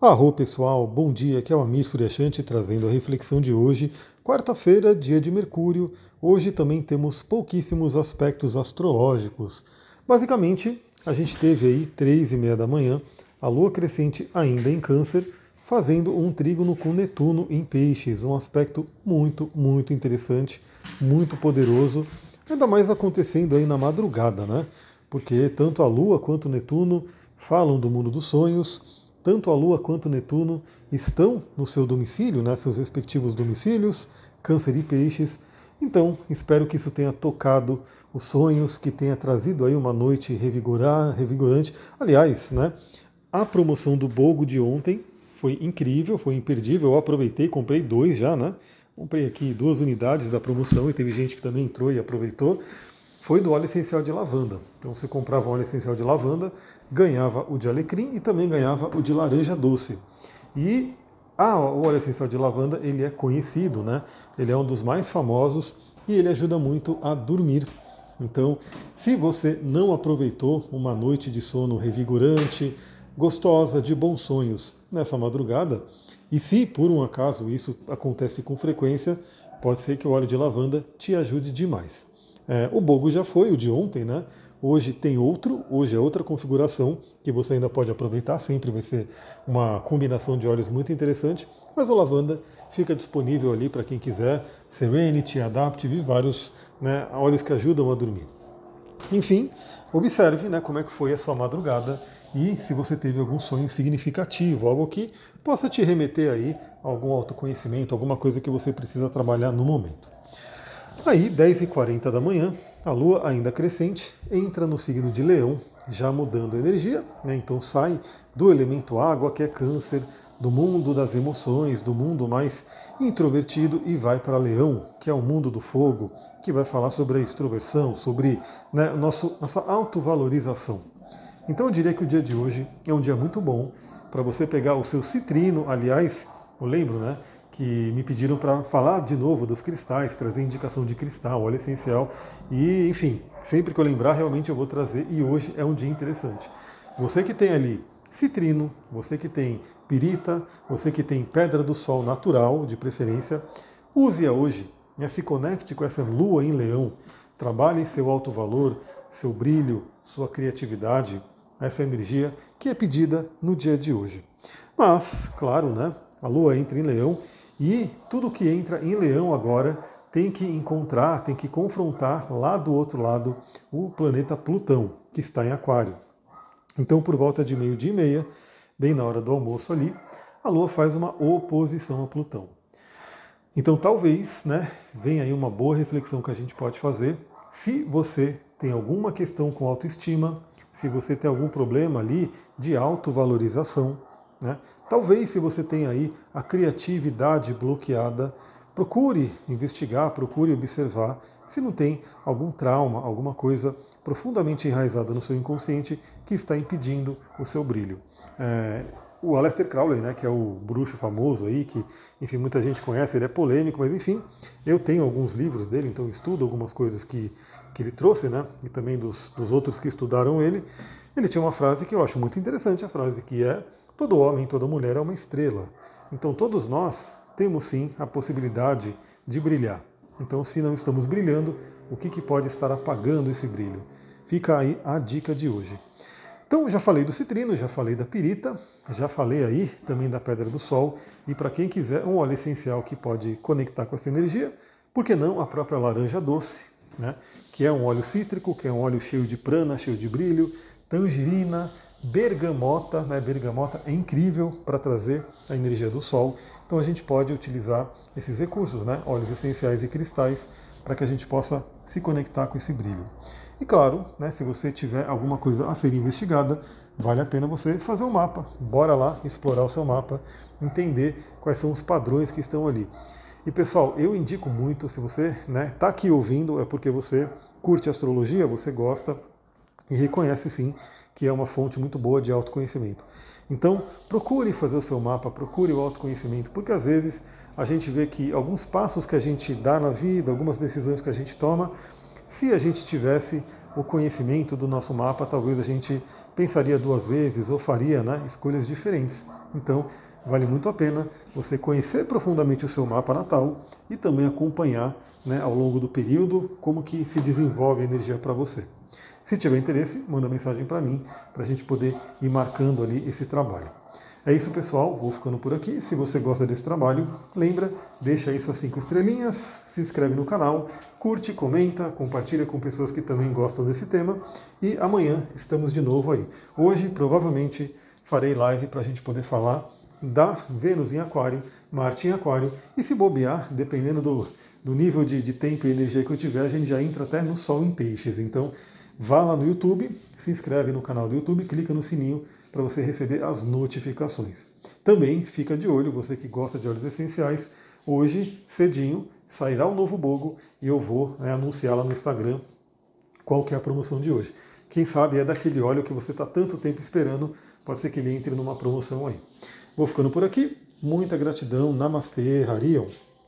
Arro pessoal, bom dia, aqui é o Amir Suryashanti trazendo a reflexão de hoje, quarta-feira, dia de Mercúrio. Hoje também temos pouquíssimos aspectos astrológicos. Basicamente, a gente teve aí três e meia da manhã, a Lua crescente ainda em Câncer, fazendo um trígono com Netuno em Peixes, um aspecto muito, muito interessante, muito poderoso, ainda mais acontecendo aí na madrugada, né? Porque tanto a Lua quanto o Netuno falam do mundo dos sonhos tanto a Lua quanto Netuno estão no seu domicílio, né, seus respectivos domicílios, Câncer e Peixes. Então, espero que isso tenha tocado os sonhos, que tenha trazido aí uma noite revigorar, revigorante. Aliás, né, a promoção do Bogo de ontem foi incrível, foi imperdível. Eu aproveitei, comprei dois já, né? Comprei aqui duas unidades da promoção e teve gente que também entrou e aproveitou foi do óleo essencial de lavanda. Então você comprava óleo essencial de lavanda, ganhava o de alecrim e também ganhava o de laranja doce. E ah, o óleo essencial de lavanda ele é conhecido, né? Ele é um dos mais famosos e ele ajuda muito a dormir. Então, se você não aproveitou uma noite de sono revigorante, gostosa, de bons sonhos nessa madrugada, e se por um acaso isso acontece com frequência, pode ser que o óleo de lavanda te ajude demais. É, o Bogo já foi, o de ontem, né? Hoje tem outro, hoje é outra configuração que você ainda pode aproveitar, sempre vai ser uma combinação de óleos muito interessante, mas o lavanda fica disponível ali para quem quiser, Serenity, Adaptive vários né, óleos que ajudam a dormir. Enfim, observe né, como é que foi a sua madrugada e se você teve algum sonho significativo, algo que possa te remeter aí a algum autoconhecimento, alguma coisa que você precisa trabalhar no momento. Aí, 10h40 da manhã, a Lua, ainda crescente, entra no signo de Leão, já mudando a energia, né? então sai do elemento água, que é câncer, do mundo das emoções, do mundo mais introvertido, e vai para Leão, que é o mundo do fogo, que vai falar sobre a extroversão, sobre né, nosso, nossa autovalorização. Então eu diria que o dia de hoje é um dia muito bom para você pegar o seu citrino, aliás, eu lembro, né? Que me pediram para falar de novo dos cristais, trazer indicação de cristal, óleo essencial. E, enfim, sempre que eu lembrar, realmente eu vou trazer. E hoje é um dia interessante. Você que tem ali citrino, você que tem pirita, você que tem pedra do sol natural, de preferência, use-a hoje. Né? Se conecte com essa lua em leão. Trabalhe seu alto valor, seu brilho, sua criatividade, essa energia que é pedida no dia de hoje. Mas, claro, né? A lua entra em leão e tudo que entra em leão agora tem que encontrar, tem que confrontar lá do outro lado o planeta Plutão, que está em Aquário. Então, por volta de meio-dia e meia, bem na hora do almoço ali, a Lua faz uma oposição a Plutão. Então, talvez, né, venha aí uma boa reflexão que a gente pode fazer. Se você tem alguma questão com autoestima, se você tem algum problema ali de autovalorização, né? Talvez, se você tem aí a criatividade bloqueada, procure investigar, procure observar se não tem algum trauma, alguma coisa profundamente enraizada no seu inconsciente que está impedindo o seu brilho. É, o Aleister Crowley, né, que é o bruxo famoso aí, que enfim muita gente conhece, ele é polêmico, mas enfim, eu tenho alguns livros dele, então estudo algumas coisas que, que ele trouxe, né, e também dos, dos outros que estudaram ele. Ele tinha uma frase que eu acho muito interessante, a frase que é Todo homem, toda mulher é uma estrela. Então todos nós temos sim a possibilidade de brilhar. Então, se não estamos brilhando, o que, que pode estar apagando esse brilho? Fica aí a dica de hoje. Então, já falei do citrino, já falei da pirita, já falei aí também da pedra do sol. E para quem quiser um óleo essencial que pode conectar com essa energia, por que não a própria laranja doce, né? que é um óleo cítrico, que é um óleo cheio de prana, cheio de brilho, tangerina, bergamota, né? Bergamota é incrível para trazer a energia do sol. Então a gente pode utilizar esses recursos, né? Óleos essenciais e cristais, para que a gente possa se conectar com esse brilho. E claro, né, se você tiver alguma coisa a ser investigada, vale a pena você fazer um mapa. Bora lá explorar o seu mapa, entender quais são os padrões que estão ali. E pessoal, eu indico muito, se você está né, tá aqui ouvindo, é porque você curte astrologia, você gosta e reconhece sim que é uma fonte muito boa de autoconhecimento. Então, procure fazer o seu mapa, procure o autoconhecimento, porque às vezes a gente vê que alguns passos que a gente dá na vida, algumas decisões que a gente toma, Se a gente tivesse o conhecimento do nosso mapa, talvez a gente pensaria duas vezes ou faria né, escolhas diferentes. Então, vale muito a pena você conhecer profundamente o seu mapa natal e também acompanhar né, ao longo do período como que se desenvolve a energia para você. Se tiver interesse, manda mensagem para mim, para a gente poder ir marcando ali esse trabalho. É isso, pessoal. Vou ficando por aqui. Se você gosta desse trabalho, lembra, deixa aí suas cinco estrelinhas, se inscreve no canal, curte, comenta, compartilha com pessoas que também gostam desse tema. E amanhã estamos de novo aí. Hoje, provavelmente, farei live para a gente poder falar da Vênus em Aquário, Marte em Aquário. E se bobear, dependendo do, do nível de, de tempo e energia que eu tiver, a gente já entra até no Sol em Peixes. Então, vá lá no YouTube, se inscreve no canal do YouTube, clica no sininho para você receber as notificações. Também fica de olho, você que gosta de óleos essenciais, hoje, cedinho, sairá o um novo bogo e eu vou né, anunciar lá no Instagram qual que é a promoção de hoje. Quem sabe é daquele óleo que você está tanto tempo esperando, pode ser que ele entre numa promoção aí. Vou ficando por aqui, muita gratidão, Namastê, Harion.